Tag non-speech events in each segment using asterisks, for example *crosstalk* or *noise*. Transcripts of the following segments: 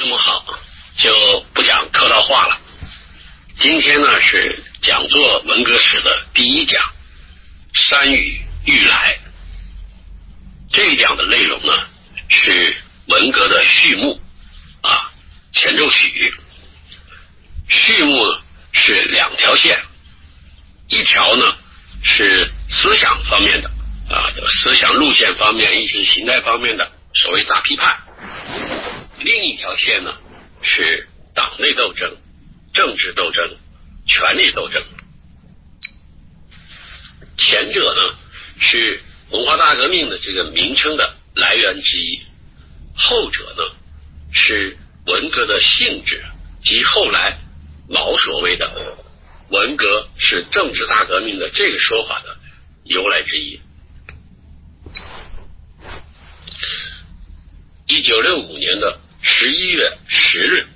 朋友们好，就不讲客套话了。今天呢是讲座文革史的第一讲《山雨欲来》。这一讲的内容呢是文革的序幕啊，前奏曲。序幕是两条线，一条呢是思想方面的啊，思想路线方面、意识形态方面的所谓大批判；另一条线呢是党内斗争、政治斗争、权力斗争。前者呢是文化大革命的这个名称的来源之一，后者呢是文革的性质及后来。毛所谓的文革是政治大革命的这个说法的由来之一。一九六五年的十一月十日，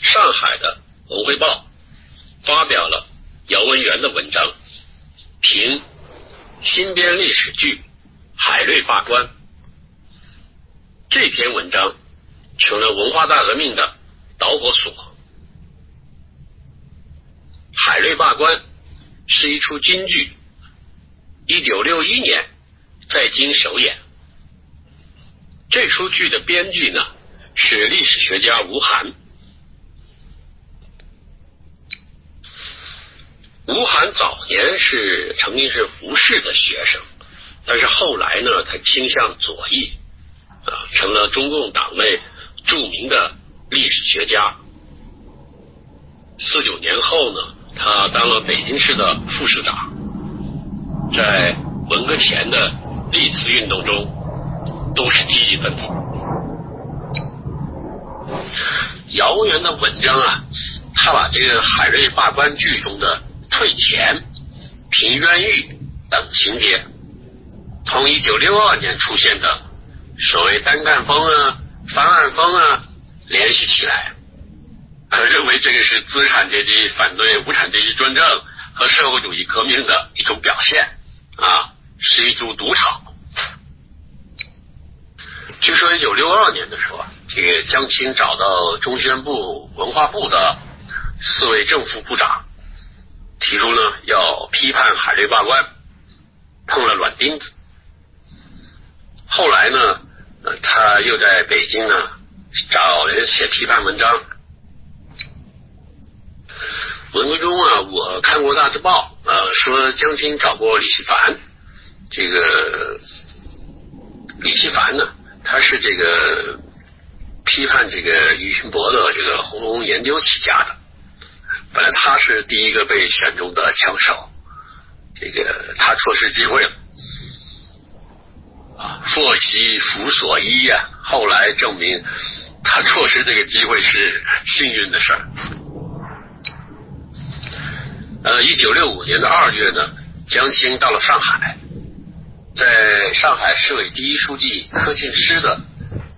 上海的《文汇报》发表了姚文元的文章，评新编历史剧《海瑞罢官》。这篇文章成了文化大革命的导火索。海瑞罢官是一出京剧，一九六一年在京首演。这出剧的编剧呢是历史学家吴晗。吴晗早年是曾经是胡适的学生，但是后来呢，他倾向左翼啊，成了中共党内著名的历史学家。四九年后呢？他当了北京市的副市长，在文革前的历次运动中都是积极分子。姚文元的文章啊，他把这个海瑞罢官剧中的退钱、平冤狱等情节，同一九六二年出现的所谓单干风啊、翻案风啊联系起来。他 *laughs* 认为这个是资产阶级反对无产阶级专政和社会主义革命的一种表现啊，是一株毒草。据说一九六二年的时候啊，这个江青找到中宣部、文化部的四位正副部长，提出呢要批判海瑞罢官，碰了软钉子。后来呢，他又在北京呢找人写批判文章。文革中啊，我看过《大字报》，呃，说江青找过李希凡。这个李希凡呢，他是这个批判这个于勋伯的这个《红楼梦》研究起家的。本来他是第一个被选中的枪手，这个他错失机会了啊，祸兮福所依呀。后来证明，他错失这个机会是幸运的事儿。呃，一九六五年的二月呢，江青到了上海，在上海市委第一书记柯庆施的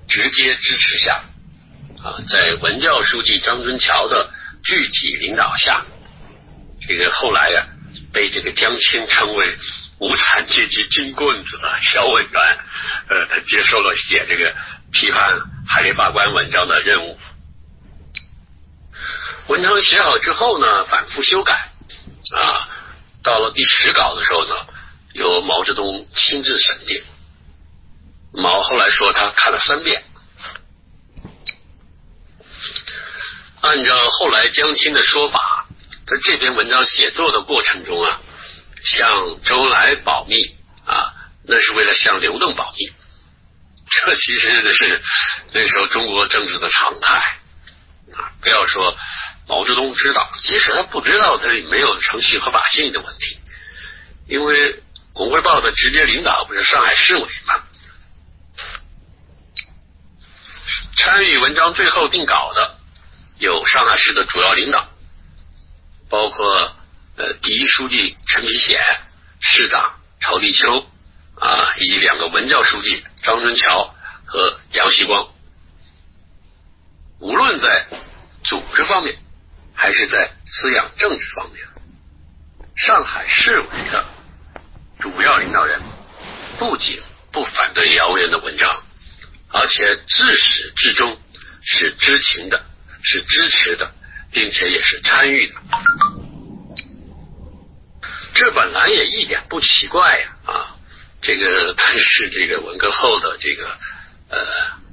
直接支持下，啊，在文教书记张春桥的具体领导下，这个后来呀，被这个江青称为无产阶级金棍子的小委员，呃，他接受了写这个批判海瑞罢官文章的任务。文章写好之后呢，反复修改。啊，到了第十稿的时候呢，由毛泽东亲自审定。毛后来说他看了三遍。按照后来江青的说法，在这篇文章写作的过程中啊，向周恩来保密啊，那是为了向刘邓保密。*laughs* 这其实是那时候中国政治的常态啊，不要说。毛泽东知道，即使他不知道，他也没有程序合法性的问题，因为《文汇报》的直接领导不是上海市委吗？参与文章最后定稿的有上海市的主要领导，包括呃第一书记陈皮显、市长曹地秋啊，以及两个文教书记张春桥和杨锡光。无论在组织方面。还是在思想政治方面，上海市委的主要领导人不仅不反对姚文元的文章，而且自始至终是知情的，是支持的，并且也是参与的。这本来也一点不奇怪呀啊！这个但是这个文革后的这个呃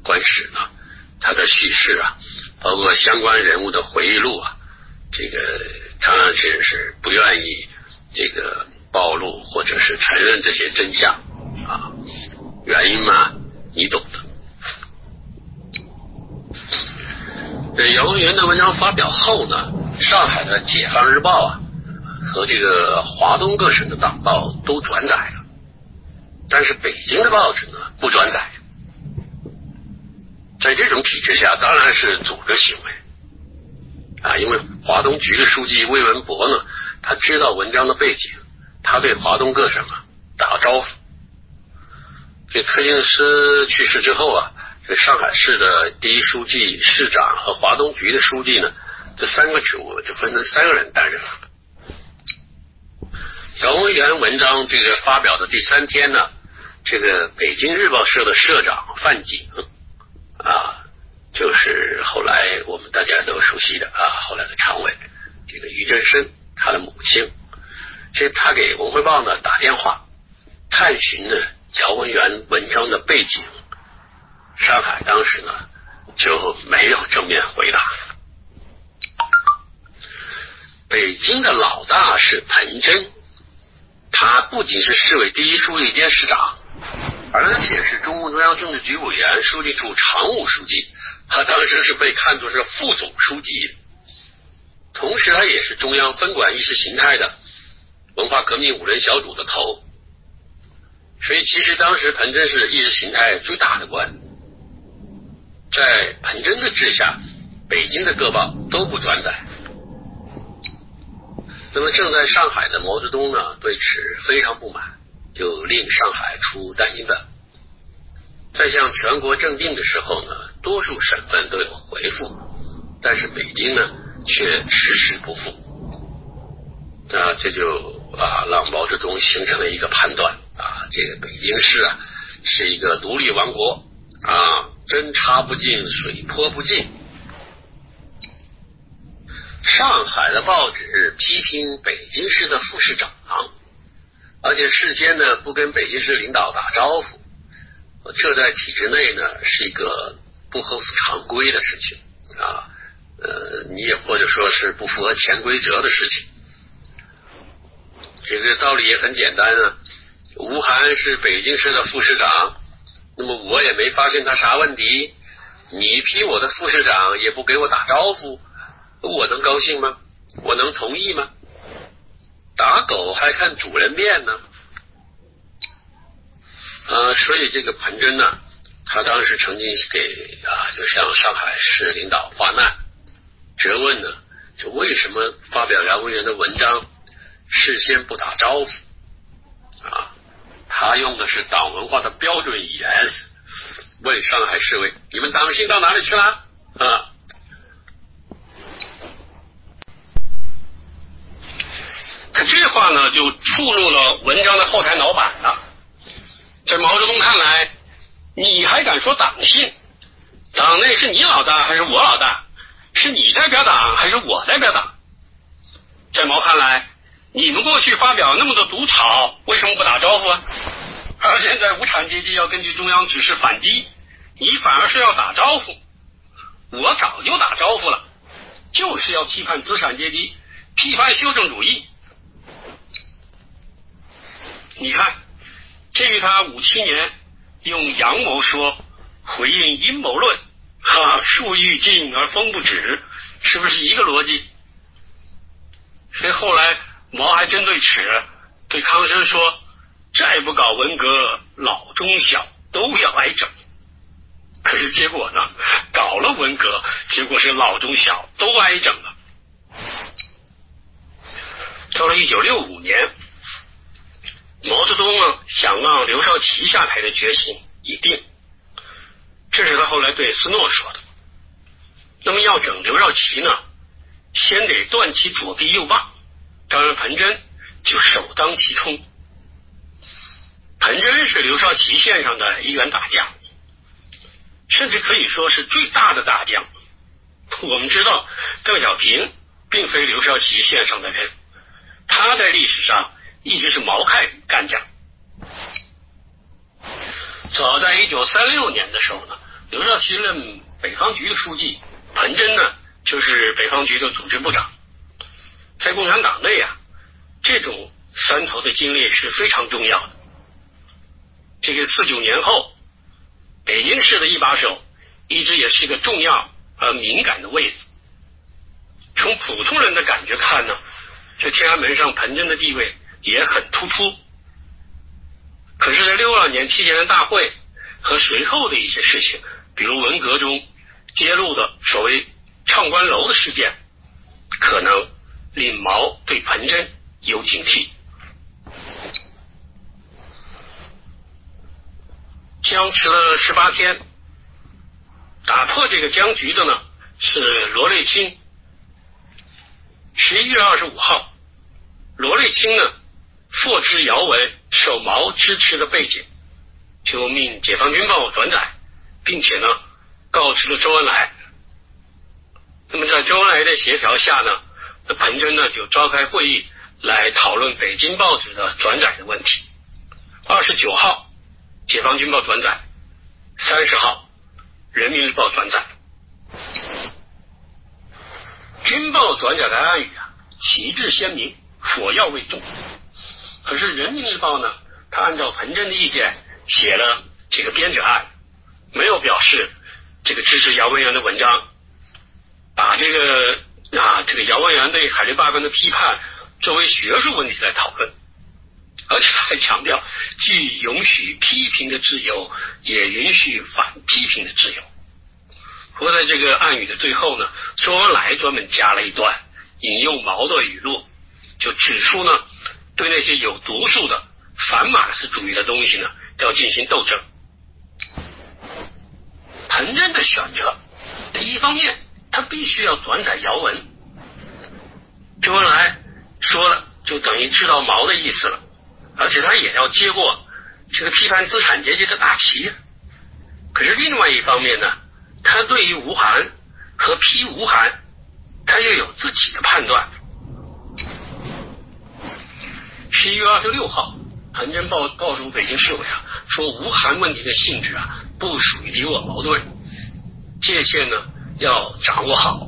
官史呢，他的叙事啊，包括相关人物的回忆录啊，这个常常是是不愿意这个暴露或者是承认这些真相啊，原因嘛，你懂的。这姚文元的文章发表后呢，上海的《解放日报》啊。和这个华东各省的党报都转载了，但是北京的报纸呢不转载。在这种体制下，当然是组织行为啊，因为华东局的书记魏文博呢，他知道文章的背景，他对华东各省啊打招呼。这柯金斯去世之后啊，上海市的第一书记、市长和华东局的书记呢，这三个职务就分成三个人担任了。姚文元文章这个发表的第三天呢，这个北京日报社的社长范景啊，就是后来我们大家都熟悉的啊，后来的常委这个于振生，他的母亲，这他给文汇报呢打电话探寻呢姚文元文章的背景，上海当时呢就没有正面回答。北京的老大是彭真。他不仅是市委第一书记兼市长，而且是中共中央政治局委员、书记处常务书记。他当时是被看作是副总书记，同时他也是中央分管意识形态的文化革命五人小组的头。所以，其实当时彭真是意识形态最大的官。在彭真的治下，北京的各报都不转载。那么正在上海的毛泽东呢，对此非常不满，就令上海出单行本。在向全国政定的时候呢，多数省份都有回复，但是北京呢却迟迟不复。啊，这就啊让毛泽东形成了一个判断啊，这个北京市啊是一个独立王国啊，针插不进，水泼不进。上海的报纸批评北京市的副市长，而且事先呢不跟北京市领导打招呼，这在体制内呢是一个不合乎常规的事情啊，呃，你也或者说是不符合潜规则的事情。这个道理也很简单啊，吴晗是北京市的副市长，那么我也没发现他啥问题，你批我的副市长也不给我打招呼。我能高兴吗？我能同意吗？打狗还看主人面呢。呃，所以这个彭真呢，他当时曾经给啊，就向上海市领导发难，责问呢，就为什么发表姚文元的文章，事先不打招呼啊？他用的是党文化的标准语言，*laughs* 问上海市委：你们党性到哪里去了？啊？可这话呢，就触怒了文章的后台老板了。在毛泽东看来，你还敢说党性？党内是你老大还是我老大？是你代表党还是我代表党？在毛看来，你们过去发表那么多毒草，为什么不打招呼啊？而现在无产阶级要根据中央指示反击，你反而是要打招呼。我早就打招呼了，就是要批判资产阶级，批判修正主义。你看，这与他五七年用阳谋说回应阴谋论，哈，树欲静而风不止，是不是一个逻辑？所以后来毛还针对此对康生说：“再不搞文革，老中小都要挨整。”可是结果呢？搞了文革，结果是老中小都挨整了。到了一九六五年。毛泽东呢，想让刘少奇下台的决心已定，这是他后来对斯诺说的。那么要整刘少奇呢，先得断其左臂右棒，当然彭真就首当其冲。彭真是刘少奇线上的一员大将，甚至可以说是最大的大将。我们知道，邓小平并非刘少奇线上的人，他在历史上一直是毛派干将。早在一九三六年的时候呢，刘少奇任北方局的书记，彭真呢就是北方局的组织部长。在共产党内啊，这种三头的经历是非常重要的。这个四九年后，北京市的一把手一直也是个重要而敏感的位置。从普通人的感觉看呢，这天安门上彭真的地位也很突出。可是，在六二年七届大会和随后的一些事情，比如文革中揭露的所谓“唱官楼”的事件，可能令毛对彭真有警惕。僵持了十八天，打破这个僵局的呢是罗瑞卿。十一月二十五号，罗瑞卿呢获知姚文受毛支持的背景，就命《解放军帮我》转载，并且呢告知了周恩来。那么在周恩来的协调下呢，彭真呢就召开会议来讨论北京报纸的转载的问题。二十九号。解放军报转载，三十号，人民日报转载。军报转载的暗语啊，旗帜鲜明，火药味重。可是人民日报呢，他按照彭真的意见写了这个编者案，没有表示这个支持姚文元的文章，把这个啊这个姚文元对海瑞罢工的批判作为学术问题来讨论。而且他还强调，既允许批评的自由，也允许反批评的自由。不过，在这个暗语的最后呢，周恩来专门加了一段引用毛的语录，就指出呢，对那些有毒素的反马克思主义的东西呢，要进行斗争。彭真的选择，一方面他必须要转载姚文，周恩来说了，就等于知道毛的意思了。而且他也要接过这个批判资产阶级的大旗，可是另外一方面呢，他对于吴晗和批吴晗，他又有自己的判断。十一月二十六号，彭真报告诉北京市委啊，说吴晗问题的性质啊，不属于敌我矛盾，界限呢要掌握好。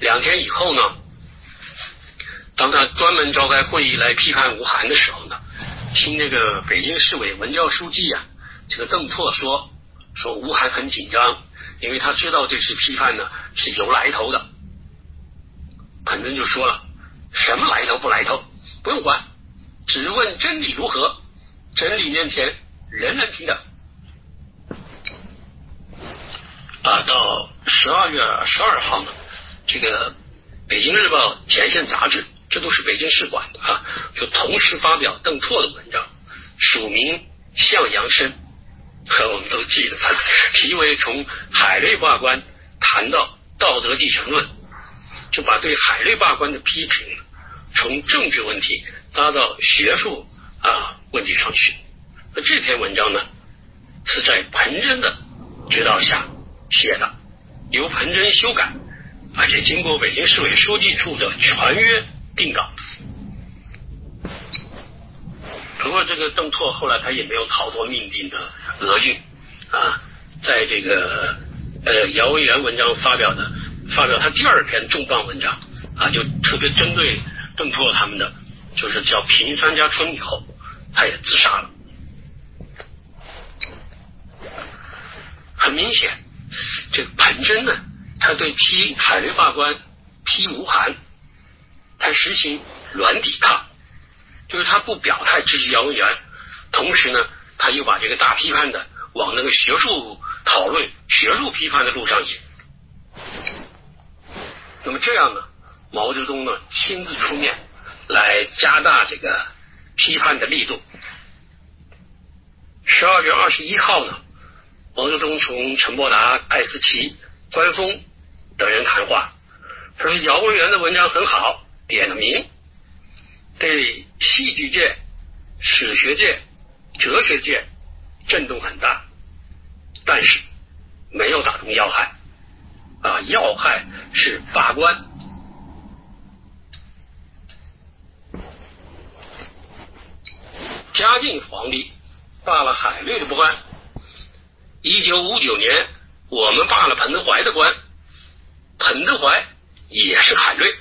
两天以后呢？当他专门召开会议来批判吴晗的时候呢，听那个北京市委文教书记啊，这个邓拓说，说吴晗很紧张，因为他知道这次批判呢是有来头的。彭真就说了，什么来头不来头不用管，只问真理如何，真理面前人人平等。啊，到十二月十二号呢，这个北京日报前线杂志。这都是北京市管的啊，就同时发表邓拓的文章，署名向阳生，和我们都记得他，*laughs* 题为《从海瑞罢官谈到道德继承论》，就把对海瑞罢官的批评从政治问题拉到学术啊问题上去。那这篇文章呢，是在彭真的指导下写的，由彭真修改，而且经过北京市委书记处的全约。定稿。不过，这个邓拓后来他也没有逃脱命定的厄运啊，在这个呃姚文元文章发表的发表他第二篇重磅文章啊，就特别针对邓拓他们的，就是叫《平山家春》以后，他也自杀了。很明显，这个彭真呢，他对批海瑞法官、批吴晗。他实行软抵抗，就是他不表态支持姚文元，同时呢，他又把这个大批判的往那个学术讨论、学术批判的路上引。那么这样呢，毛泽东呢亲自出面来加大这个批判的力度。十二月二十一号呢，毛泽东从陈伯达、艾思奇、关锋等人谈话，他说姚文元的文章很好。点了名，对戏剧界、史学界、哲学界震动很大，但是没有打中要害，啊，要害是罢官。嘉靖皇帝罢了海瑞的官，一九五九年我们罢了彭德怀的官，彭德怀也是海瑞。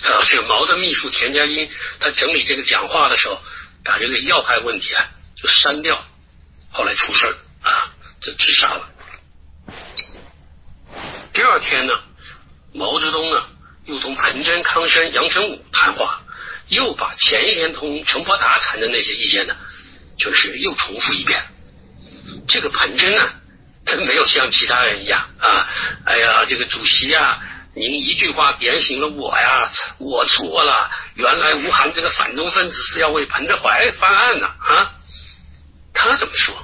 啊，是毛的秘书田家英，他整理这个讲话的时候，把这个要害问题啊就删掉，后来出事啊，就自杀了。第二天呢，毛泽东呢又同彭真、康生、杨成武谈话，又把前一天同陈伯达谈的那些意见呢，就是又重复一遍。这个彭真呢，他没有像其他人一样啊，哎呀，这个主席啊。您一句话点醒了我呀！我错了，原来吴晗这个反动分子是要为彭德怀翻案呢啊！他怎么说？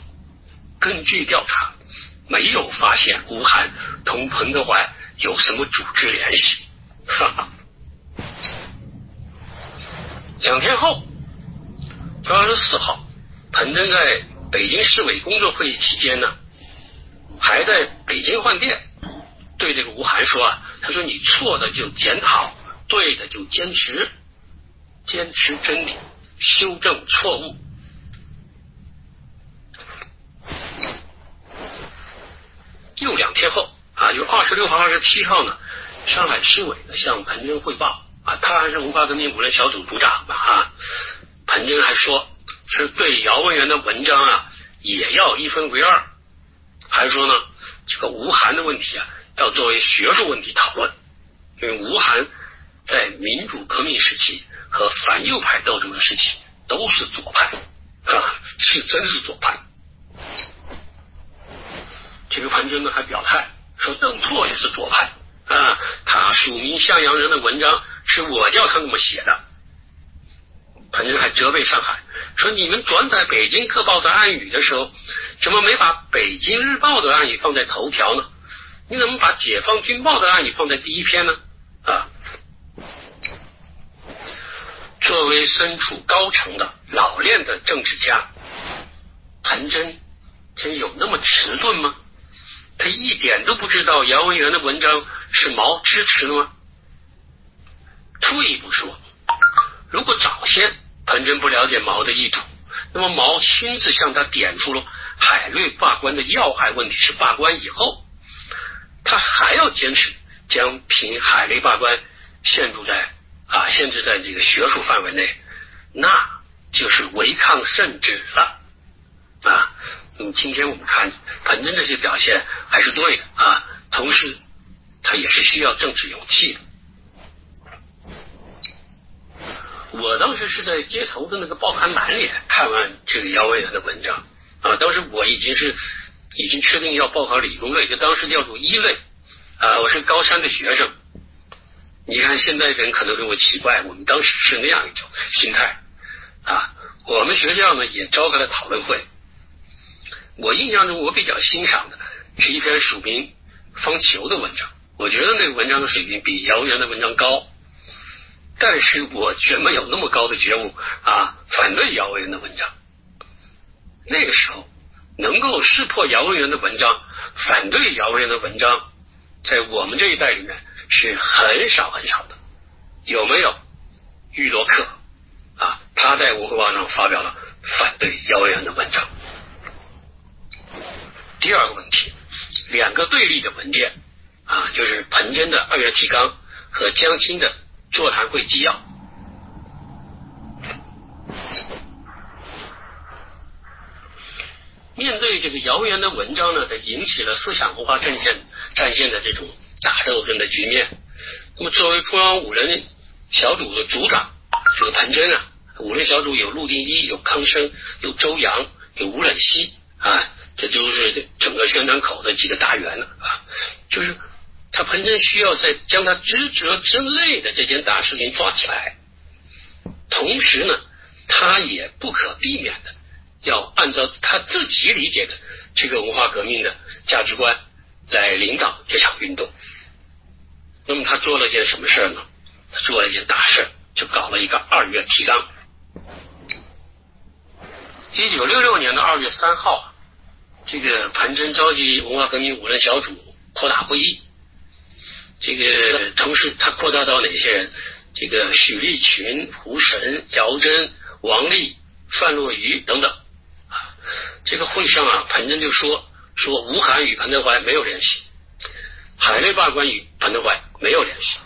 根据调查，没有发现吴晗同彭德怀有什么组织联系。哈哈。两天后，二十四号，彭真在北京市委工作会议期间呢，还在北京饭店对这个吴晗说啊。他说：“你错的就检讨，对的就坚持，坚持真理，修正错误。”又两天后啊，就二十六号、二十七号呢，上海市委呢向彭真汇报啊，他还是文化革命五人小组组长嘛啊。彭真还说，是对姚文元的文章啊也要一分为二，还是说呢，这个吴晗的问题啊。要作为学术问题讨论，因为吴晗在民主革命时期和反右派斗争的时期都是左派啊，是真是左派。这个彭真呢还表态说邓拓也是左派啊，他署名向阳人的文章是我叫他那么写的。彭真还责备上海说你们转载北京特报的暗语的时候，怎么没把北京日报的暗语放在头条呢？你怎么把解放军报的案语放在第一篇呢？啊，作为身处高层的老练的政治家，彭真真有那么迟钝吗？他一点都不知道姚文元的文章是毛支持的吗？退一步说，如果早先彭真不了解毛的意图，那么毛亲自向他点出了海瑞罢官的要害问题是罢官以后。他还要坚持将评海内罢官限制在啊限制在这个学术范围内，那就是违抗圣旨了啊。那么今天我们看彭真这些表现还是对的啊，同时他也是需要政治勇气的。我当时是在街头的那个报刊栏里看完这个姚文元的文章啊，当时我已经是。已经确定要报考理工类，就当时叫做一类啊。我是高三的学生，你看现在人可能认为奇怪，我们当时是那样一种心态啊。我们学校呢也召开了讨论会，我印象中我比较欣赏的是一篇署名方球的文章，我觉得那个文章的水平比姚元的文章高，但是我却没有那么高的觉悟啊，反对姚文元的文章。那个时候。能够识破姚文元的文章，反对姚文元的文章，在我们这一代里面是很少很少的。有没有？玉罗克啊，他在文汇报上发表了反对姚文元的文章。第二个问题，两个对立的文件啊，就是彭真的二月提纲和江青的座谈会纪要。面对这个谣言的文章呢，它引起了思想文化战线战线的这种大斗争的局面。那么，作为中央五人小组的组长，这个彭真啊，五人小组有陆定一、有康生、有周扬、有吴冷西啊，这都是整个宣传口的几个大员了啊。就是他彭真需要在将他职责之内的这件大事情抓起来，同时呢，他也不可避免的。要按照他自己理解的这个文化革命的价值观来领导这场运动。那么他做了件什么事呢？他做了一件大事，就搞了一个二月提纲。一九六六年的二月三号，这个彭真召集文化革命五人小组扩大会议，这个同时他扩大到哪些人？这个许立群、胡神、姚真、王立、范若愚等等啊。这个会上啊，彭真就说说吴晗与彭德怀没有联系，海内罢官与彭德怀没有联系，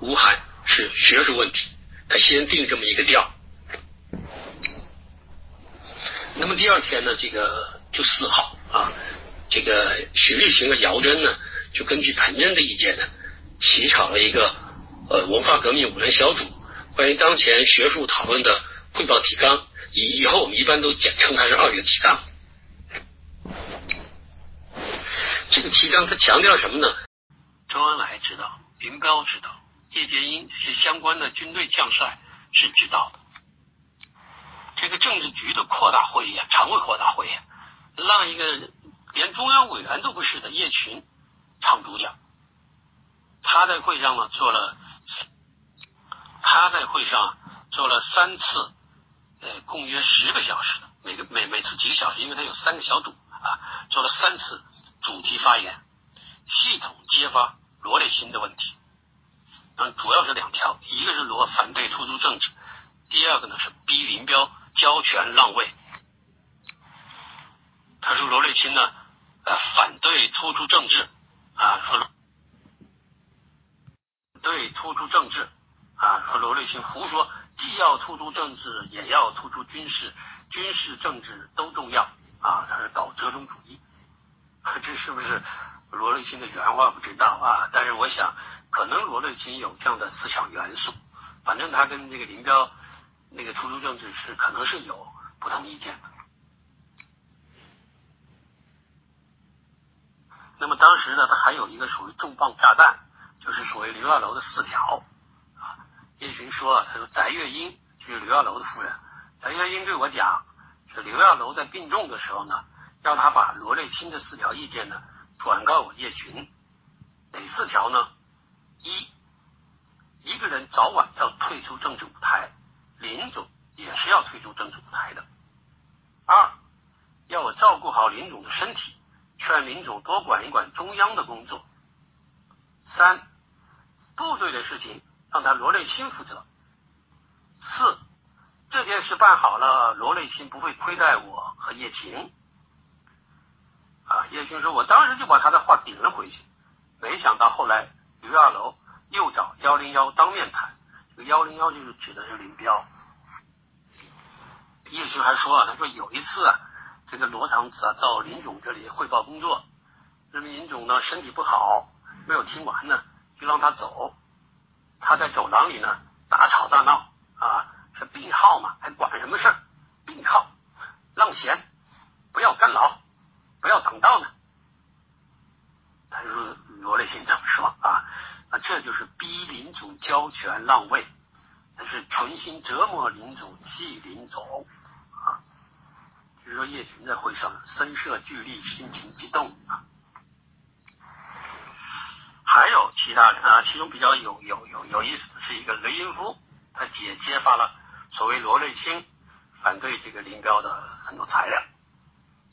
吴晗是学术问题，他先定这么一个调。那么第二天呢，这个就四号啊，这个许立群和姚真呢，就根据彭真的意见呢，起草了一个。呃，文化革命五人小组关于当前学术讨论的汇报提纲，以以后我们一般都简称它是二月提纲。这个提纲它强调什么呢？周恩来知道，林彪知道，叶剑英这些相关的军队将帅是知道的。这个政治局的扩大会议啊，常委扩大会议，让一个连中央委员都不是的叶群唱主讲，他在会上呢做了。他在会上做了三次，呃，共约十个小时，每个每每次几个小时，因为他有三个小组啊，做了三次主题发言，系统揭发罗列钦的问题。嗯，主要是两条，一个是罗反对突出政治，第二个呢是逼林彪交权让位。他说罗列钦呢，呃，反对突出政治啊，说对突出政治。啊，和罗瑞卿胡说，既要突出政治，也要突出军事，军事政治都重要啊！他是搞折中主义，*laughs* 这是不是罗瑞卿的原话不知道啊？但是我想，可能罗瑞卿有这样的思想元素。反正他跟这个林彪那个突出政治是可能是有不同意见的。那么当时呢，他还有一个属于重磅炸弹，就是所谓刘亚楼的四条啊。叶群说：“他说翟月英就是刘亚楼的夫人，翟月英对我讲，说刘亚楼在病重的时候呢，让他把罗瑞卿的四条意见呢转告我叶群。哪四条呢？一，一个人早晚要退出政治舞台，林总也是要退出政治舞台的。二，要我照顾好林总的身体，劝林总多管一管中央的工作。三，部队的事情。”让他罗瑞卿负责。四，这件事办好了，罗瑞卿不会亏待我和叶琴。啊，叶群说：“我当时就把他的话顶了回去，没想到后来刘亚楼又找幺零幺当面谈，这个幺零幺就是指的是林彪。叶群还说啊，他说有一次啊，这个罗长子啊到林总这里汇报工作，那么林总呢身体不好，没有听完呢，就让他走。”他在走廊里呢，大吵大闹啊！是病号嘛，还管什么事儿？病号，让贤，不要干扰，不要挡道呢。他说罗列卿怎么说啊？啊，这就是逼林总交权让位，那是存心折磨林总，气林总啊。就是说叶群在会上声色俱厉，心情激动啊。其他的啊，其中比较有有有有意思的是一个雷英夫，他揭揭发了所谓罗瑞卿反对这个林彪的很多材料。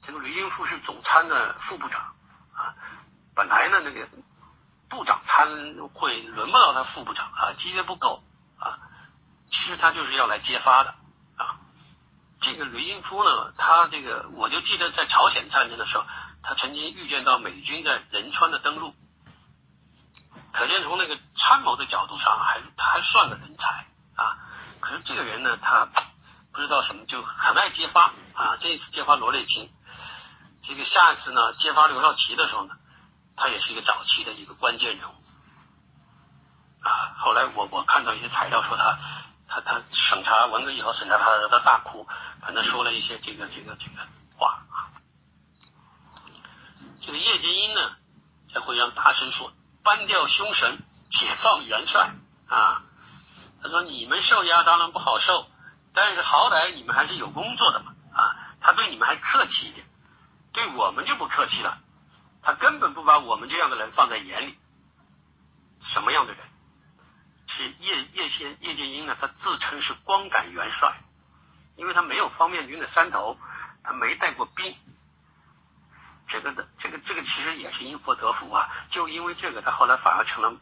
这个雷英夫是总参的副部长啊，本来呢那个部长参会轮不到他副部长啊，级别不够啊，其实他就是要来揭发的啊。这个雷英夫呢，他这个我就记得在朝鲜战争的时候，他曾经预见到美军在仁川的登陆。可见从那个参谋的角度上，还他还算个人才啊。可是这个人呢，他不知道什么，就很爱揭发啊。这一次揭发罗瑞卿，这个下一次呢，揭发刘少奇的时候呢，他也是一个早期的一个关键人物啊。后来我我看到一些材料说他他他审查文革以后审查他他大哭，反正说了一些这个这个这个话啊。这个叶剑英呢，在会上大声说。搬掉凶神，解放元帅啊！他说：“你们受压当然不好受，但是好歹你们还是有工作的嘛啊！他对你们还客气一点，对我们就不客气了。他根本不把我们这样的人放在眼里。什么样的人？是叶叶先叶剑英呢？他自称是光杆元帅，因为他没有方面军的山头，他没带过兵。这个的这个这个其实也是因祸得福啊，就因为这个，他后来反而成了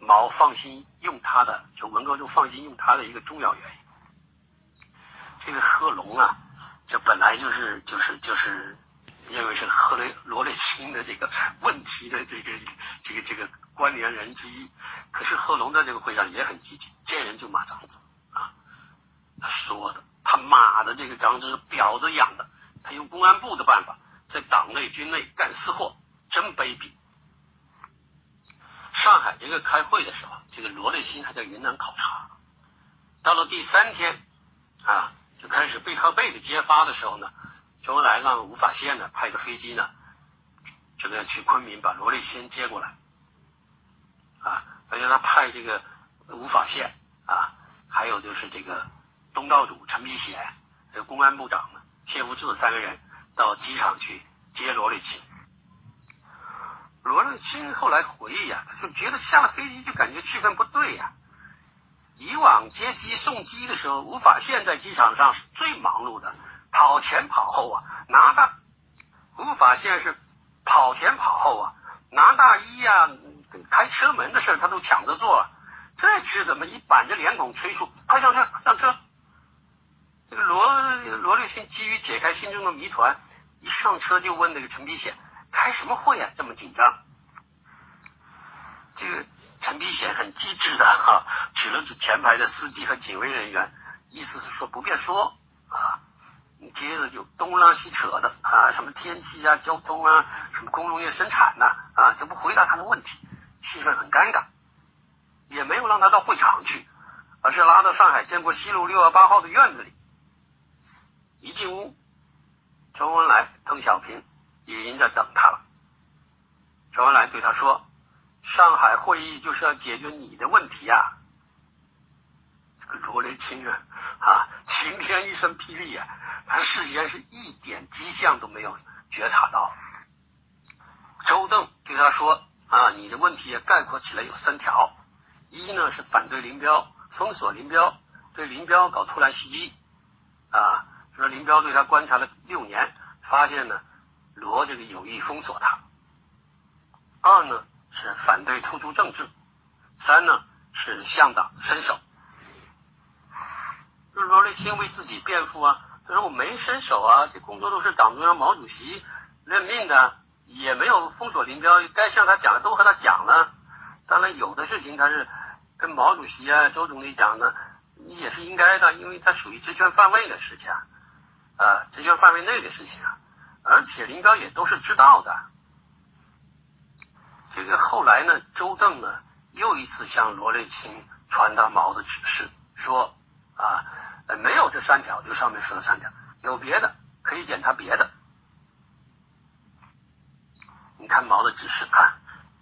毛放心用他的，就文革中放心用他的一个重要原因。这个贺龙啊，这本来就是就是就是认为是贺雷罗瑞卿的这个问题的这个这个这个关联人之一，可是贺龙在这个会上也很积极，见人就骂张子啊，他说的，他骂的这个张子是婊子养的，他用公安部的办法。在党内军内干私货，真卑鄙！上海这个开会的时候，这个罗瑞卿还在云南考察。到了第三天，啊，就开始背靠背的揭发的时候呢，周恩来让吴法宪呢派个飞机呢，这个去昆明把罗瑞卿接过来，啊，而且他派这个吴法宪啊，还有就是这个东道主陈皮贤，还有公安部长呢谢福志三个人。到机场去接罗瑞卿。罗瑞卿后来回忆啊，就觉得下了飞机就感觉气氛不对呀。以往接机送机的时候，吴法宪在机场上是最忙碌的，跑前跑后啊，拿大吴法宪是跑前跑后啊，拿大衣呀，开车门的事他都抢着做。这次怎么一板着脸孔催促，快上车上车？这个罗罗瑞卿基于解开心中的谜团，一上车就问那个陈皮显开什么会啊，这么紧张？这个陈皮显很机智的哈，指了指前排的司机和警卫人员，意思是说不便说啊。你接着就东拉西扯的啊，什么天气啊、交通啊、什么工农业生产呐啊，就不回答他的问题，气氛很尴尬，也没有让他到会场去，而是拉到上海建国西路六幺八号的院子里。一进屋，周恩来、邓小平已经在等他了。周恩来对他说：“上海会议就是要解决你的问题呀。”这个罗雷钦啊，啊，晴天一声霹雳啊，他事先是一点迹象都没有觉察到。周邓对他说：“啊，你的问题也概括起来有三条：一呢是反对林彪，封锁林彪，对林彪搞突然袭击，啊。”说林彪对他观察了六年，发现呢，罗这个有意封锁他。二呢是反对突出政治，三呢是向党伸手。就是罗瑞卿为自己辩护啊，他说我没伸手啊，这工作都是党中央毛主席任命的，也没有封锁林彪，该向他讲的都和他讲了。当然有的事情他是跟毛主席啊、周总理讲的，也是应该的，因为他属于职权范围的事情。啊，啊职权范围内的事情啊，而且林彪也都是知道的。这个后来呢，周邓呢又一次向罗瑞卿传达毛的指示，说啊，没有这三条，就上面说的三条，有别的可以检查别的。你看毛的指示啊，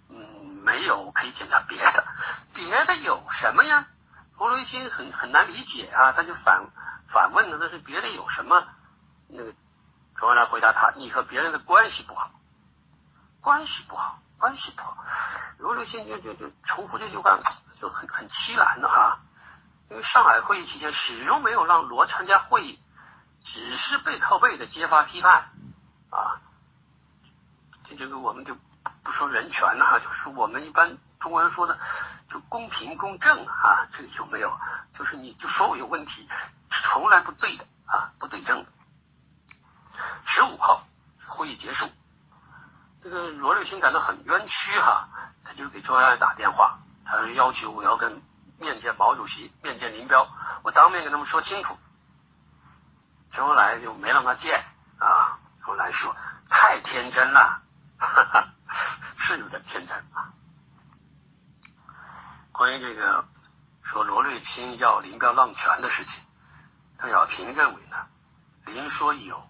嗯，没有可以检查别的，别的有什么呀？罗瑞卿很很难理解啊，他就反反问呢，那是别的有什么？那个周恩来回答他：“你和别人的关系不好，关系不好，关系不好。”罗瑞卿就就就重复这句话，就很很凄然的哈。因为上海会议期间始终没有让罗参加会议，只是背靠背的揭发批判啊。这这个我们就不说人权了哈，就是我们一般中国人说的就公平公正啊，这个就没有，就是你就说我有问题，从来不对的啊，不对症的。十五号会议结束，这个罗瑞卿感到很冤屈哈，他就给周恩来打电话，他说要求我要跟面见毛主席，面见林彪，我当面跟他们说清楚。周恩来就没让他见啊，周恩来说太天真了，哈哈，是有点天真啊。关于这个说罗瑞卿要林彪让权的事情，邓小平认为呢，林说有。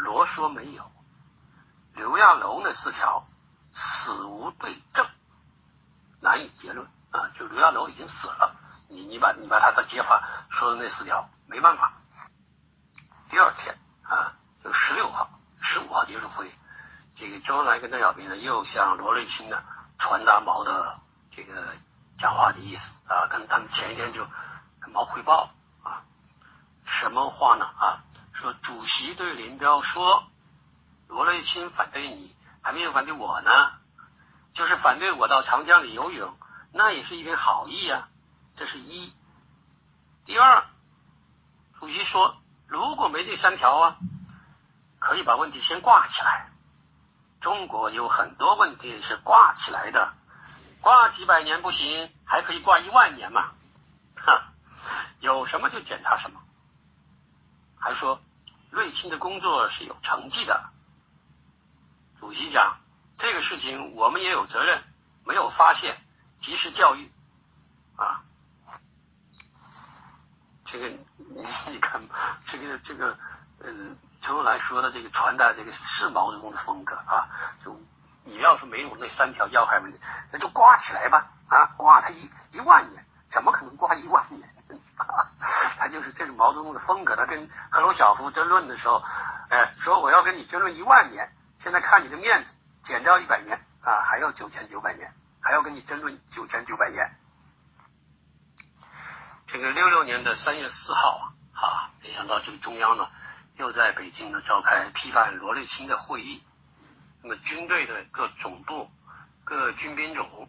罗说没有，刘亚楼那四条死无对证，难以结论啊！就刘亚楼已经死了，你你把你把他的揭发说的那四条没办法。第二天啊，就十六号、十五号结束会，这个周恩来跟邓小平呢又向罗瑞卿呢传达毛的这个讲话的意思啊，跟他们前一天就跟毛汇报啊，什么话呢啊？说主席对林彪说：“罗瑞卿反对你，还没有反对我呢，就是反对我到长江里游泳，那也是一片好意啊。这是一。第二，主席说，如果没这三条啊，可以把问题先挂起来。中国有很多问题是挂起来的，挂几百年不行，还可以挂一万年嘛。哈，有什么就检查什么。还说，瑞清的工作是有成绩的。主席讲，这个事情我们也有责任，没有发现，及时教育，啊。这个你你看，这个这个，嗯，周恩来说的这个传达这个是毛泽东的风格啊。就你要是没有那三条要害问题，那就挂起来吧啊，挂他一一万年，怎么可能挂一万年？*laughs* 他就是这是毛泽东的风格。他跟赫鲁晓夫争论的时候，哎，说我要跟你争论一万年，现在看你的面子，减掉一百年啊，还要九千九百年，还要跟你争论九千九百年。这个六六年的三月四号啊，啊，没想到这个中央呢，又在北京呢召开批判罗瑞卿的会议。那么军队的各总部、各军兵种、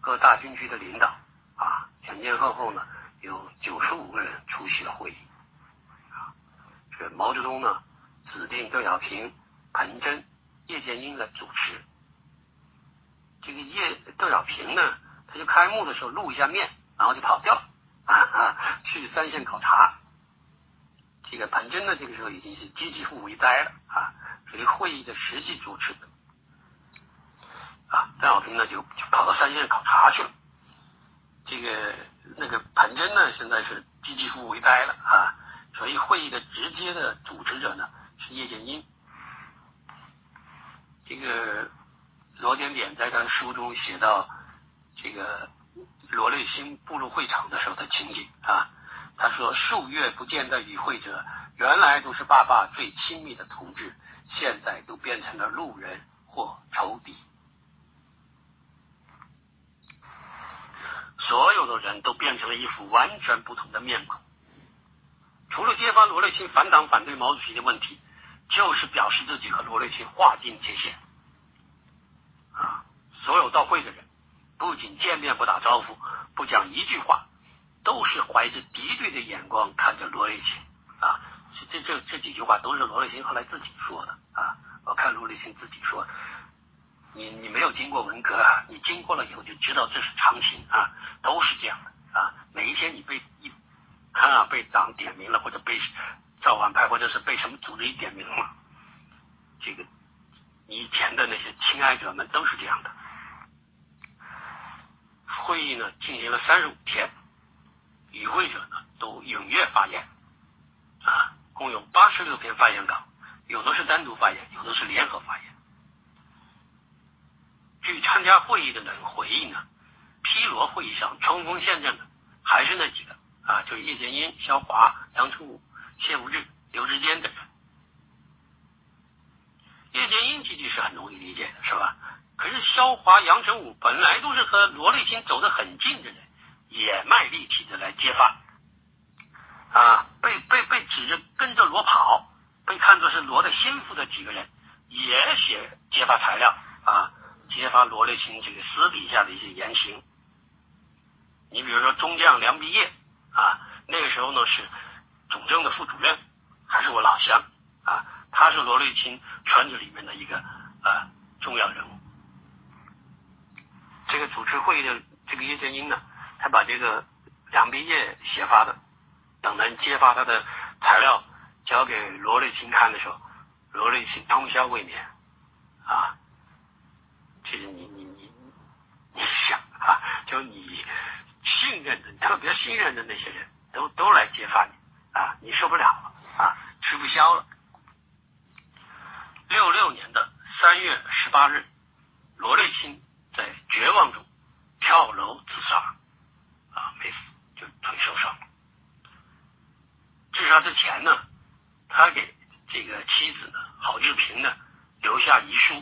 各大军区的领导啊，前前后后呢有九十五个人出席了会议。啊，这毛泽东呢指定邓小平、彭真、叶剑英来主持。这个叶邓小平呢，他就开幕的时候露一下面，然后就跑掉。啊，去三线考察，这个彭真呢，这个时候已经是积极副为灾了啊，属于会议的实际主持。啊，邓小平呢就就跑到三线考察去了。这个那个彭真呢，现在是唧唧复为呆了啊，所以会议的直接的组织者呢是叶剑英。这个罗点点在他书中写到这个。罗瑞卿步入会场的时候的情景啊，他说：“数月不见的与会者，原来都是爸爸最亲密的同志，现在都变成了路人或仇敌。所有的人都变成了一副完全不同的面孔。除了揭发罗瑞卿反党反对毛主席的问题，就是表示自己和罗瑞卿划清界限。啊，所有到会的人。”不仅见面不打招呼，不讲一句话，都是怀着敌对的眼光看着罗瑞卿啊。这这这几句话都是罗瑞卿后来自己说的啊。我看罗瑞卿自己说的，你你没有经过文革，你经过了以后就知道这是常情啊，都是这样的啊。每一天你被一看啊被党点名了，或者被造反派或者是被什么组织一点名了，这个你以前的那些亲爱者们都是这样的。会议呢进行了三十五天，与会者呢都踊跃发言，啊，共有八十六篇发言稿，有的是单独发言，有的是联合发言。据参加会议的人回忆呢，批罗会议上冲锋陷阵的还是那几个啊，就是叶剑英、肖华、杨成武、谢无志、刘志坚等人。叶剑英几句是很容易理解的，是吧？可是肖华、杨成武本来都是和罗立新走得很近的人，也卖力气的来揭发，啊，被被被指着跟着罗跑，被看作是罗的心腹的几个人，也写揭发材料啊，揭发罗瑞卿这个私底下的一些言行。你比如说中将梁毕业啊，那个时候呢是总政的副主任，还是我老乡啊，他是罗瑞卿圈子里面的一个啊重要人物。这个主持会议的这个叶剑英呢，他把这个梁毕业写发的等人揭发他的材料交给罗瑞卿看的时候，罗瑞卿通宵未眠啊。其实你你你你想啊，就你信任的特别信任的那些人都都来揭发你啊，你受不了了啊，吃不消了。六六年的三月十八日，罗瑞卿。在绝望中跳楼自杀，啊，没死，就腿受伤了。自杀之前呢，他给这个妻子呢，郝志平呢留下遗书，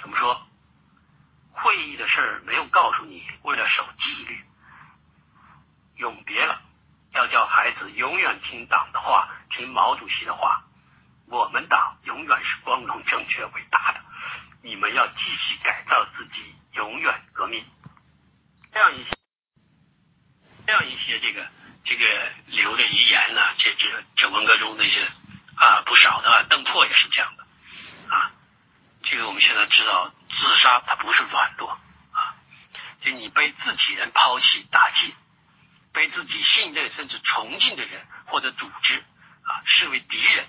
怎么说？会议的事儿没有告诉你，为了守纪律，永别了，要叫孩子永远听党的话，听毛主席的话。我们党永远是光荣、正确、伟大的。你们要继续改造自己，永远革命。这样一些，这样一些这个这个留的遗言呢，这这这文革中那些啊不少的，邓拓也是这样。这个我们现在知道，自杀它不是软弱啊，就你被自己人抛弃、打击，被自己信任甚至崇敬的人或者组织啊视为敌人。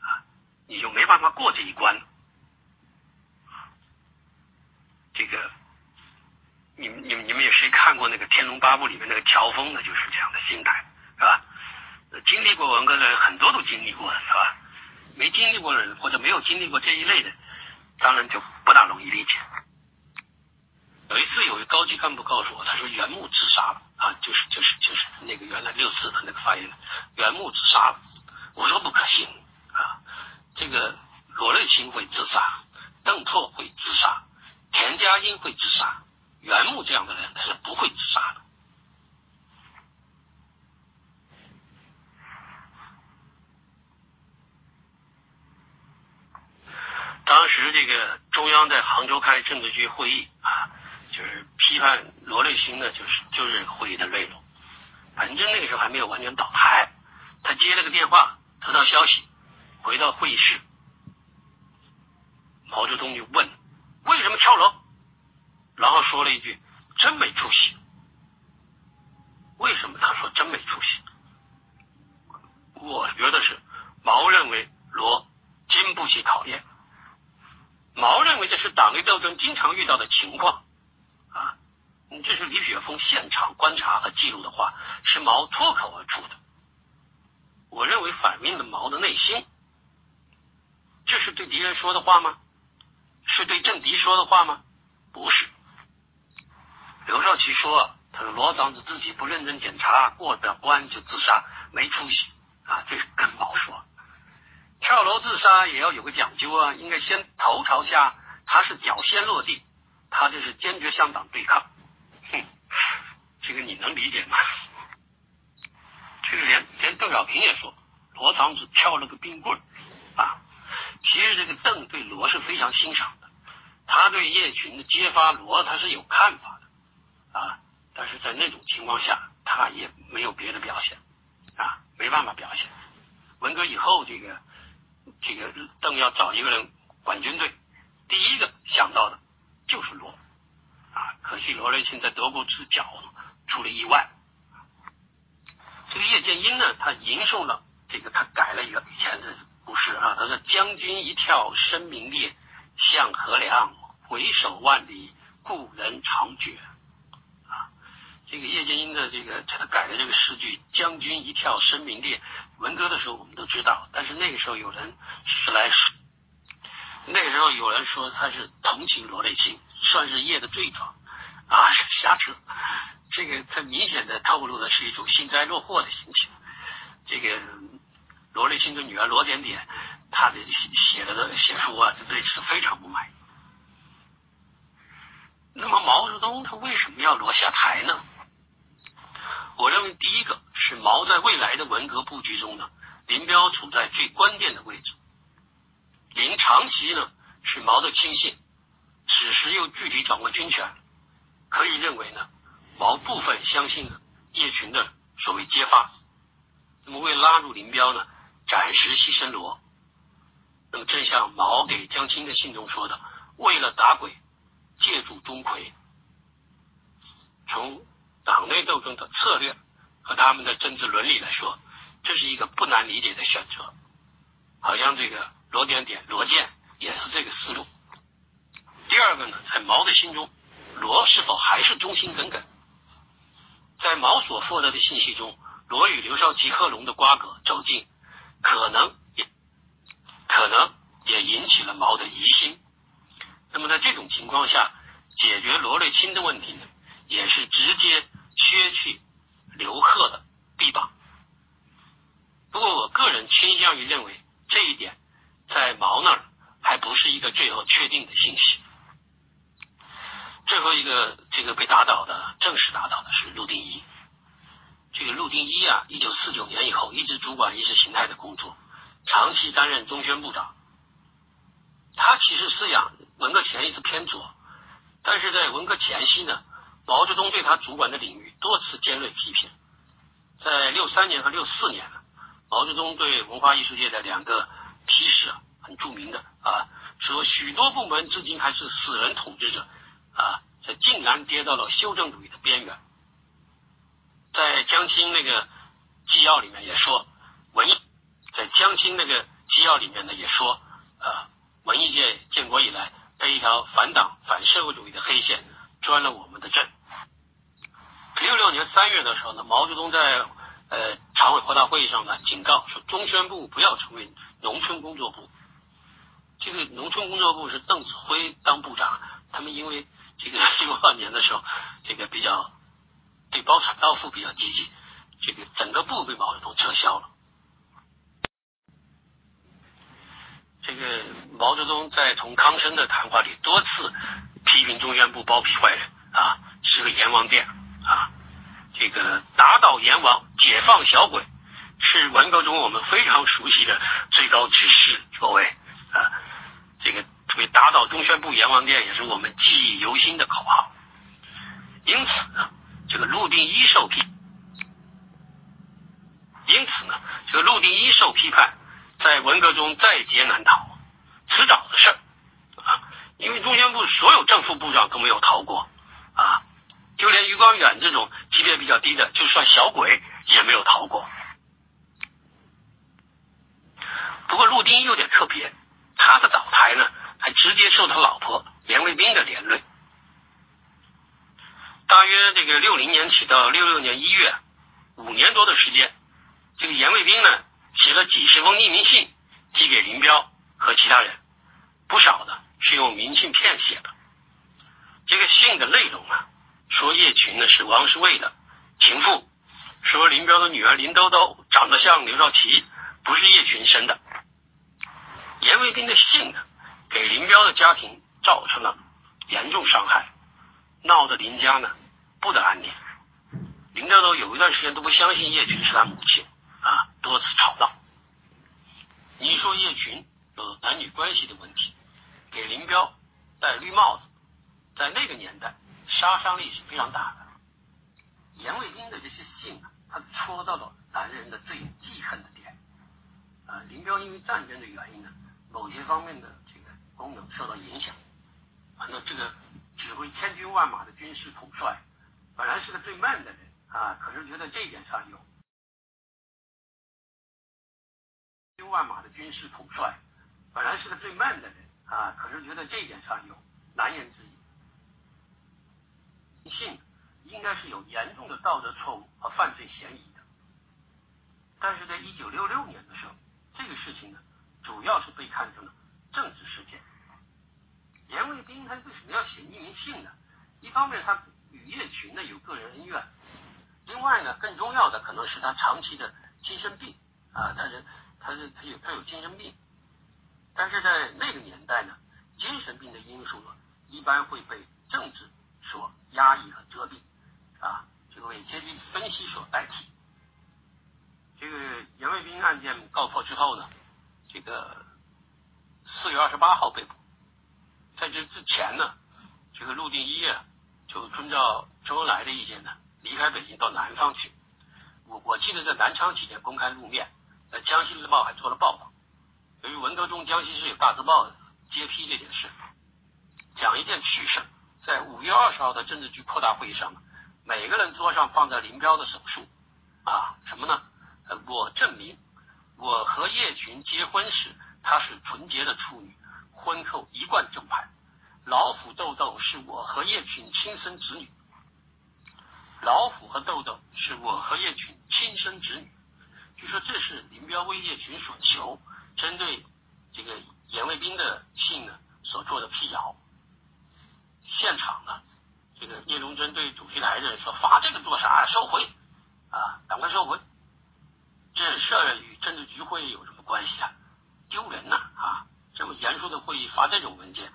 啊你就没办法过这一关。这个，你们、你们、你们有谁看过那个《天龙八部》里面那个乔峰的？就是这样的心态，是吧？经历过文革的人很多都经历过，是吧？没经历过的人或者没有经历过这一类的，当然就不大容易理解。有一次，有一高级干部告诉我，他说袁木自杀了啊，就是就是就是那个原来六四的那个发言人袁木自杀了。我说不可信啊。这个罗瑞卿会自杀，邓拓会自杀，田家英会自杀，袁木这样的人他是不会自杀的。当时这个中央在杭州开政治局会议啊，就是批判罗瑞卿的，就是就是会议的内容。反正那个时候还没有完全倒台，他接了个电话，得到消息。回到会议室，毛泽东就问：“为什么跳楼？”然后说了一句：“真没出息。”为什么他说真没出息？我觉得是毛认为罗经不起考验。毛认为这是党内斗争经常遇到的情况啊。这是李雪峰现场观察和记录的话，是毛脱口而出的。我认为反映了毛的内心。这是对敌人说的话吗？是对政敌说的话吗？不是。刘少奇说：“他说罗长子自己不认真检查，过不了关就自杀，没出息啊！”这是跟毛说。跳楼自杀也要有个讲究啊，应该先头朝下，他是脚先落地，他就是坚决向党对抗。哼，这个你能理解吗？这个连连邓小平也说，罗长子跳了个冰棍啊。其实这个邓对罗是非常欣赏的，他对叶群的揭发罗他是有看法的啊，但是在那种情况下，他也没有别的表现啊，没办法表现。文革以后，这个这个邓要找一个人管军队，第一个想到的就是罗啊，可惜罗瑞卿在德国之角出了意外。这个叶剑英呢，他吟诵了这个，他改了一个以前的。古诗啊，他说：“将军一跳声名裂，向河梁回首万里，故人长绝。”这个叶剑英的这个他改的这个诗句“将军一跳声名裂”，文革的时候我们都知道，但是那个时候有人是来说，那个时候有人说他是同情罗瑞卿，算是叶的罪状啊，瞎扯。这个他明显的透露的是一种幸灾乐祸的心情，这个。罗瑞卿的女儿罗点点，她的写写的写书啊，对此非常不满意。那么毛泽东他为什么要罗下台呢？我认为第一个是毛在未来的文革布局中呢，林彪处在最关键的位置。林长期呢是毛的亲信，此时又具体掌握军权，可以认为呢，毛部分相信了叶群的所谓揭发。那么为拉住林彪呢？暂时牺牲罗，那么正像毛给江青的信中说的，为了打鬼，借助钟馗。从党内斗争的策略和他们的政治伦理来说，这是一个不难理解的选择。好像这个罗点点、罗建也是这个思路。第二个呢，在毛的心中，罗是否还是忠心耿耿？在毛所获得的信息中，罗与刘少奇、贺龙的瓜葛走近。可能也可能也引起了毛的疑心。那么在这种情况下，解决罗瑞卿的问题呢，也是直接削去刘贺的臂膀。不过我个人倾向于认为，这一点在毛那儿还不是一个最后确定的信息。最后一个这个被打倒的，正式打倒的是陆定一。这个陆定一啊，一九四九年以后一直主管意识形态的工作，长期担任中宣部长。他其实思想文革前一直偏左，但是在文革前夕呢，毛泽东对他主管的领域多次尖锐批评。在六三年和六四年，毛泽东对文化艺术界的两个批示啊，很著名的啊，说许多部门至今还是死人统治者啊，这竟然跌到了修正主义的边缘。在江青那个纪要里面也说，文艺在江青那个纪要里面呢也说啊。文艺界建国以来被一条反党反社会主义的黑线钻了我们的阵。六六年三月的时候呢，毛泽东在呃常委扩大会议上呢警告说，中宣部不要成为农村工作部。这个农村工作部是邓子恢当部长，他们因为这个六二年的时候这个比较对包产到户比较积极，这个整个部被毛泽东撤销了。这个毛泽东在同康生的谈话里多次批评中宣部包庇坏人啊，是个阎王殿。这个打倒阎王，解放小鬼，是文革中我们非常熟悉的最高指示。各位啊，这个特别打倒中宣部阎王殿，也是我们记忆犹新的口号。因此呢，这个陆定一受批，因此呢，这个陆定一受批判。在文革中在劫难逃，迟早的事儿啊！因为中宣部所有正副部长都没有逃过，就连余光远这种级别比较低的，就算小鬼也没有逃过。不过陆丁有点特别，他的倒台呢，还直接受他老婆严卫兵的连累。大约这个六零年起到六六年一月，五年多的时间，这个严卫兵呢。写了几十封匿名信寄给林彪和其他人，不少的是用明信片写的。这个信的内容啊，说叶群呢是王世卫的情妇，说林彪的女儿林兜兜长得像刘少奇，不是叶群生的。严卫兵的信呢，给林彪的家庭造成了严重伤害，闹得林家呢不得安宁。林豆豆有一段时间都不相信叶群是他母亲。啊，多次吵闹。你说叶群有男女关系的问题，给林彪戴绿帽子，在那个年代杀伤力是非常大的。严卫兵的这些信啊，他戳到了男人的最记恨的点。啊，林彪因为战争的原因呢，某些方面的这个功能受到影响。那这个指挥千军万马的军事统帅，本来是个最慢的人啊，可是觉得这一点上有。军万马的军事统帅，本来是个最慢的人啊，可是觉得这一点上有难言之隐。信应该是有严重的道德错误和犯罪嫌疑的，但是在一九六六年的时候，这个事情呢，主要是被看成了政治事件。严卫兵他为什么要写匿名信呢？一方面他与叶群呢有个人恩怨，另外呢更重要的可能是他长期的精神病啊，但是。他是他有他有精神病，但是在那个年代呢，精神病的因素呢，一般会被政治所压抑和遮蔽，啊，这个为阶级分析所代替。这个严卫兵案件告破之后呢，这个四月二十八号被捕，在这之前呢，这个陆定一啊，就遵照周恩来的意见呢，离开北京到南方去。我我记得在南昌期间公开露面。在《江西日报》还做了报道。由于文革中江西是有大字报的揭批这件事，讲一件趣事。在五月二十号的政治局扩大会议上，每个人桌上放在林彪的手书，啊，什么呢？我证明我和叶群结婚时，她是纯洁的处女，婚后一贯正派。老虎豆豆是我和叶群亲生子女，老虎和豆豆是我和叶群亲生子女。据说这是林彪为叶群所求，针对这个严卫兵的信呢所做的辟谣。现场呢，这个聂荣臻对主席台的人说：“发这个做啥？收回啊，赶快收回！这事儿与政治局会议有什么关系啊？丢人呐！啊，这么严肃的会议发这种文件，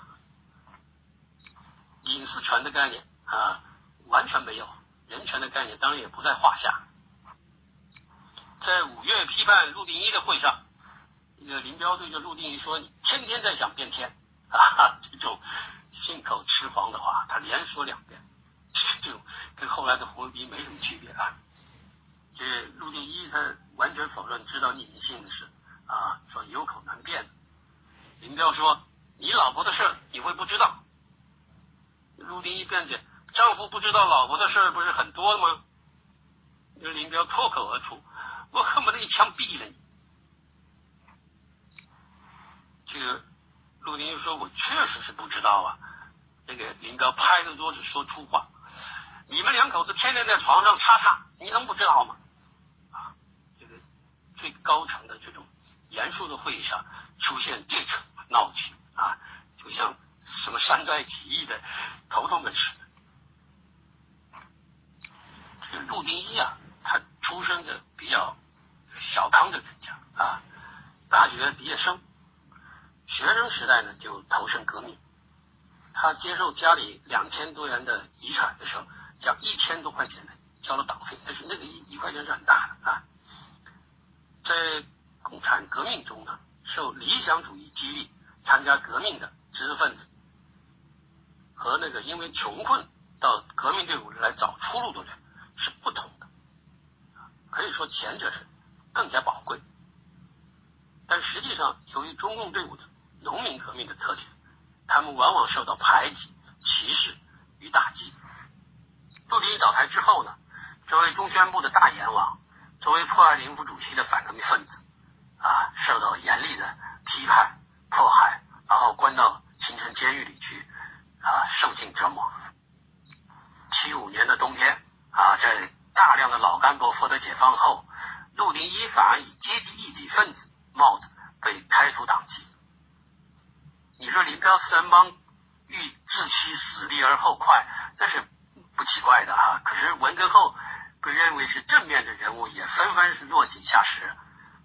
隐私权的概念啊完全没有，人权的概念当然也不在话下。”在五月批判陆定一的会上，这个林彪对着陆定一说：“你天天在想变天啊！”这种信口雌黄的话，他连说两遍，*laughs* 这种跟后来的胡文斌没什么区别啊。这陆定一他完全否认知道匿名信的事啊，说有口难辩。林彪说：“你老婆的事你会不知道？”陆定一辩解：“丈夫不知道老婆的事不是很多吗？”那林彪脱口而出：“我恨不得一枪毙了你！”这个陆定一说：“我确实是不知道啊。”这个林彪拍着桌子说粗话：“你们两口子天天在床上擦擦，你能不知道吗？”啊，这个最高层的这种严肃的会议上出现这种闹剧啊，就像什么山寨起义的头头们似的。这个陆定一啊。他出生的比较小康的人家啊，大学毕业生，学生时代呢就投身革命。他接受家里两千多元的遗产的时候，交一千多块钱呢交了党费，但是那个一一块钱是很大的啊。在共产革命中呢，受理想主义激励参加革命的知识分子，和那个因为穷困到革命队伍里来找出路的人是不同的。可以说前者是更加宝贵，但实际上由于中共队伍的农民革命的特点，他们往往受到排挤、歧视与打击。杜定一倒台之后呢，作为中宣部的大阎王，作为破案林副主席的反革命分子，啊，受到严厉的批判、迫害，然后关到秦城监狱里去，啊，受尽折磨。七五年的冬天，啊，在。大量的老干部获得解放后，陆定一反而以阶级异己分子帽子被开除党籍。你说林彪四人帮欲自欺死地而后快，那是不奇怪的哈。可是文革后被认为是正面的人物也纷纷是落井下石。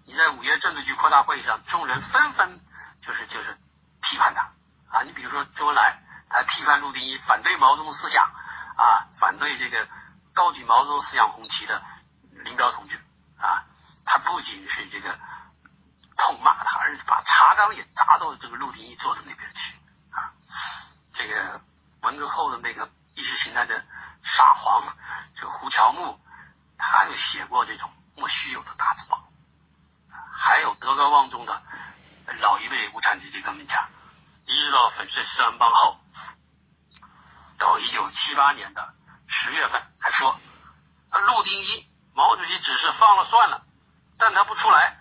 你在五月政治局扩大会议上，众人纷纷就是就是批判他啊。你比如说周恩来，他批判陆定一反对毛泽东思想啊，反对这个。高举毛泽东思想红旗的林彪同志啊，他不仅是这个痛骂他，而且把茶缸也砸到这个陆定一坐的那边去啊。这个文革后的那个意识形态的沙皇，这个胡乔木，他就写过这种莫须有的大字报。还有德高望重的老一辈无产阶级革命家，一直到粉碎四人帮后，到一九七八年的十月份。还说，陆定一，毛主席只是放了算了，但他不出来，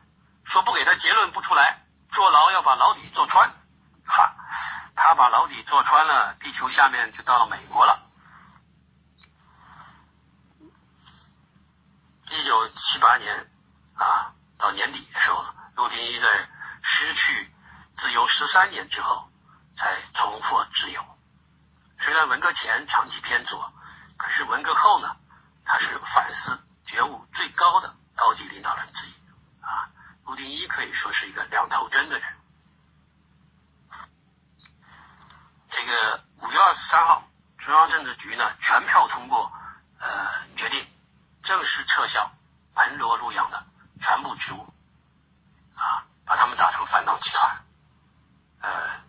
说不给他结论不出来，坐牢要把牢底坐穿，哈，他把牢底坐穿了，地球下面就到了美国了。一九七八年啊，到年底的时候，陆定一在失去自由十三年之后，才重获自由。虽然文革前长期偏左。可是文革后呢，他是反思觉悟最高的高级领导人之一陆定一可以说是一个两头针的人。这个五月二十三号，中央政治局呢全票通过，呃，决定正式撤销彭罗陆杨的全部职务，啊，把他们打成反党集团。呃，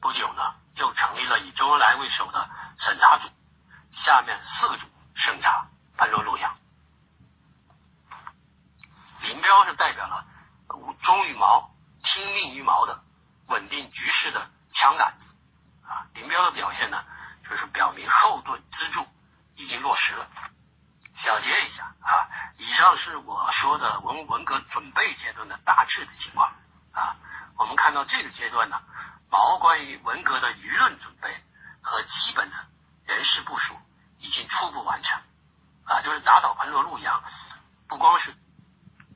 不久呢，又成立了以周恩来为首的审查组。下面四个组审查彭罗陆杨，林彪是代表了忠于毛、听命于毛的稳定局势的枪杆子啊。林彪的表现呢，就是表明后盾支柱已经落实了。小结一下啊，以上是我说的文文革准备阶段的大致的情况啊。我们看到这个阶段呢，毛关于文革的舆论准备和基本的人事部署。已经初步完成，啊，就是打倒彭罗陆杨，不光是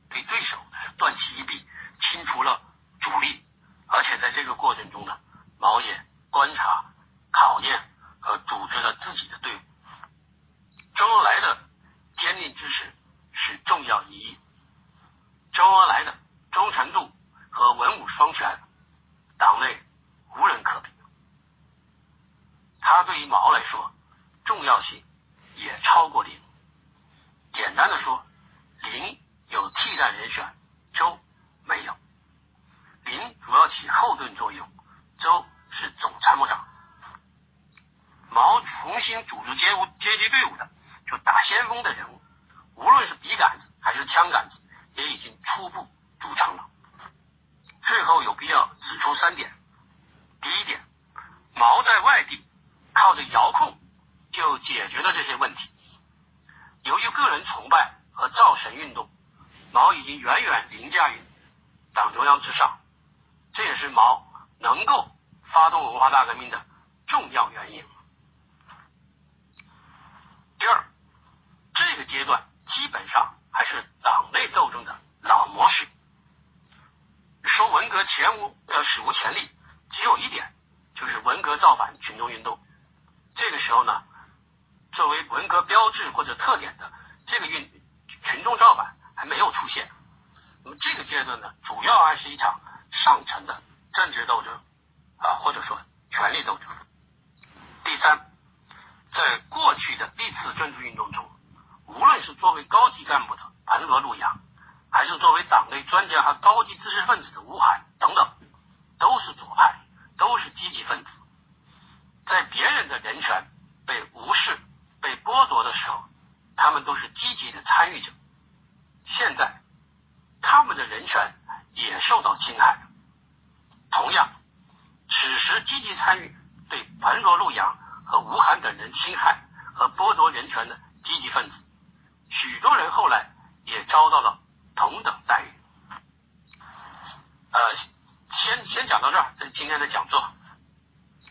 对对手断其一臂，清除了主力，而且在这个过程中呢，毛也观察、考验和组织了自己的队伍。周恩来的坚定支持是重要意义，周恩来的忠诚度和文武双全，党内无人可比。他对于毛来说。重要性也超过零。简单的说，零有替代人选，周没有。丙主要起后盾作用，周是总参谋长。毛重新组织阶阶级队伍的，就打先锋的人物，无论是笔杆子还是枪杆子，也已经初步组成了。最后有必要指出三点：第一点，毛在外地靠着遥控就解决了这些问题。由于个人崇拜和造神运动，毛已经远远凌驾于党中央之上，这也是毛能够发动文化大革命的重要原因。第二，这个阶段基本上还是党内斗争的老模式。说文革前无呃史无前例，只有一点，就是文革造反群众运动。这个时候呢，作为文革标志或者特点的这个运群众造反还没有出现。那么这个阶段呢，主要还是一场上层的政治斗争啊，或者说权力斗争。第三。在过去的历次政治运动中，无论是作为高级干部的彭罗陆杨，还是作为党内专家和高级知识分子的吴晗等等，都是左派，都是积极分子。在别人的人权被无视、被剥夺的时候，他们都是积极的参与者。现在，他们的人权也受到侵害。同样，此时积极参与对彭罗陆杨。和吴晗等人侵害和剥夺人权的积极分子，许多人后来也遭到了同等待遇。呃，先先讲到这儿，这今天的讲座。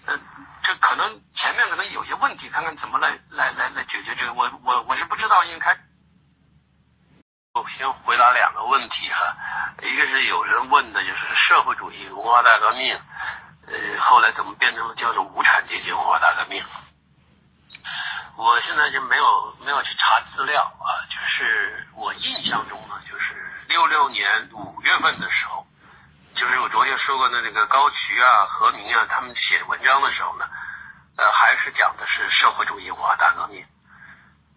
呃，这可能前面可能有些问题，看看怎么来来来来解决这个。我我我是不知道，因为开。我先回答两个问题哈，一个是有人问的就是社会主义文化大革命。呃，后来怎么变成叫做无产阶级文化大革命？我现在就没有没有去查资料啊，就是我印象中，六六年五月份的时候，就是我昨天说过的那个高渠啊、何明啊，他们写文章的时候呢，呃，还是讲的是社会主义文化大革命。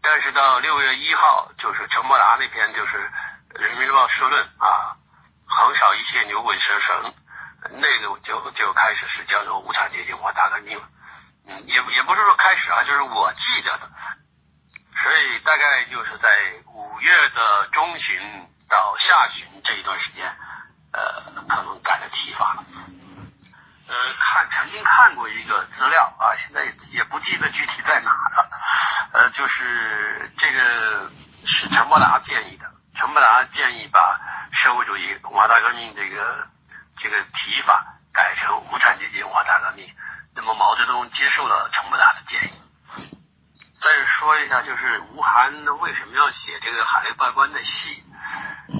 但是到六月一号，就是陈伯达那篇就是《人民日报》社论啊，横扫一切牛鬼蛇神。那个就就开始是叫做无产阶级文化大革命了，嗯，也也不是说开始啊，就是我记得的，所以大概就是在五月的中旬到下旬这一段时间，呃，可能改了提法了。呃，看曾经看过一个资料啊，现在也不记得具体在哪了，呃，就是这个是陈伯达建议的，陈伯达建议把社会主义文化大革命这个。这个提法改成无产阶级文化大革命，那么毛泽东接受了陈伯达的建议。再说一下，就是吴晗为什么要写这个海内外观的戏？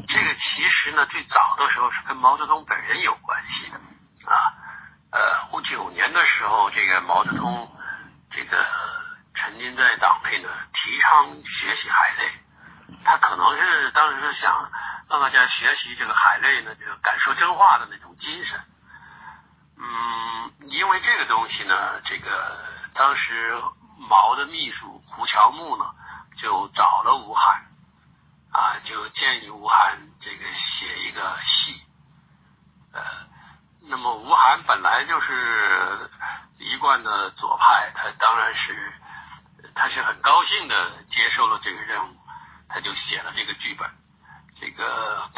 这个其实呢，最早的时候是跟毛泽东本人有关系的啊。呃，五九年的时候，这个毛泽东这个曾经在党内呢提倡学习海内，他可能是当时是想。让大家学习这个海内呢，这个敢说真话的那种精神。嗯，因为这个东西呢，这个当时毛的秘书胡乔木呢，就找了吴晗，啊，就建议吴晗这个写一个戏。呃，那么吴晗本来就是一贯的左派，他当然是他是很高兴的接受了这个任务，他就写了这个剧本。这个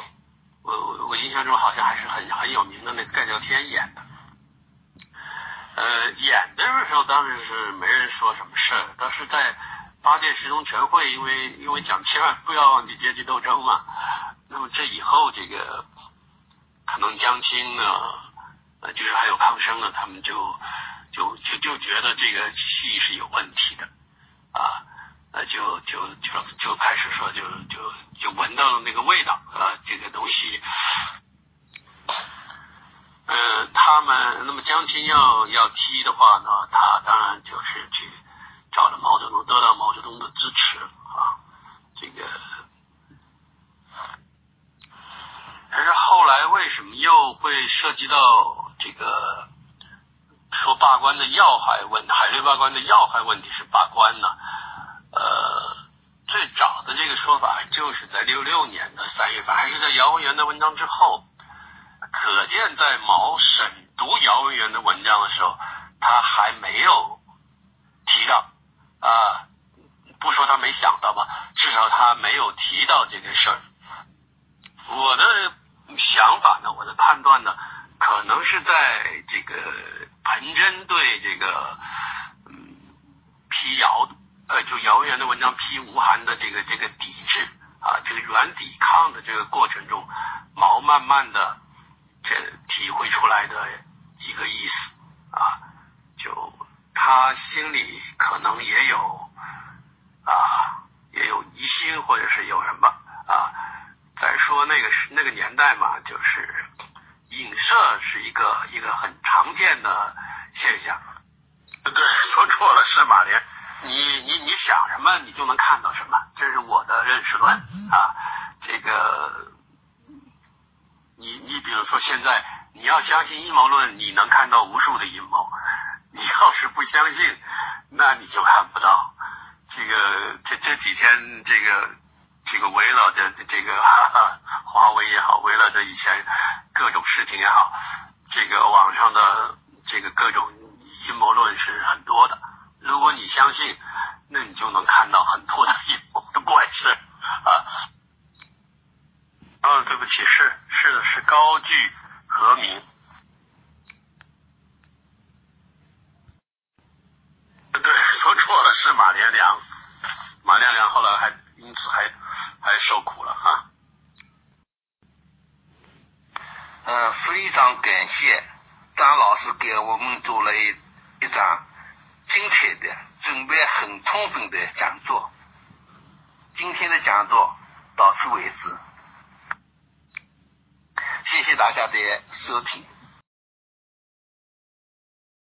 我我我印象中好像还是很很有名的那个盖叫天演的，呃，演的时候当时是没人说什么事儿，但是在八届十中全会，因为因为讲千万不要忘记阶级斗争嘛，那么这以后这个可能江青呢，呃，就是还有康生呢，他们就就就就觉得这个戏是有问题的啊。呃，就就就就开始说，就就就闻到了那个味道啊，这个东西。呃，他们那么江青要要踢的话呢，他当然就是去找了毛泽东，得到毛泽东的支持啊。这个，但是后来为什么又会涉及到这个说罢官的要害问，海瑞罢官的要害问题是罢官呢？呃，最早的这个说法就是在六六年的三月份，还是在姚文元的文章之后。可见在毛审读姚文元的文章的时候，他还没有提到啊，不说他没想到吧，至少他没有提到这个事儿。我的想法呢，我的判断呢，可能是在这个彭真对这个嗯批姚呃就姚言的文章批吴晗的这个这个抵制啊，这个软抵抗的这个过程中，毛慢慢的这体会出来的一个意思，他心里可能也有啊也有疑心或者是有什么啊。再说那个是那个年代嘛，就是影射是一个一个很常见的现象。对，说错了是马莲，你你你想什么，你就能看到什么，这是我的认识论啊。这个，你你比如说现在你要相信阴谋论，你能看到无数的阴谋；你要是不相信，那你就看不到。这个这这几天这个。这个围绕着这个哈哈华为也好，围绕着以前各种事情也好，这个网上的这个各种阴谋论是很多的。如果你相信，那你就能看到很多的阴谋的怪事啊。啊，对不起，是是的，是高句和明。对，说错了，是马连良。马连良后来还因此还。还受苦了哈。嗯，非常感谢张老师给我们做了一一场精彩的、准备很充分的讲座。今天的讲座到此为止，谢谢大家的收听。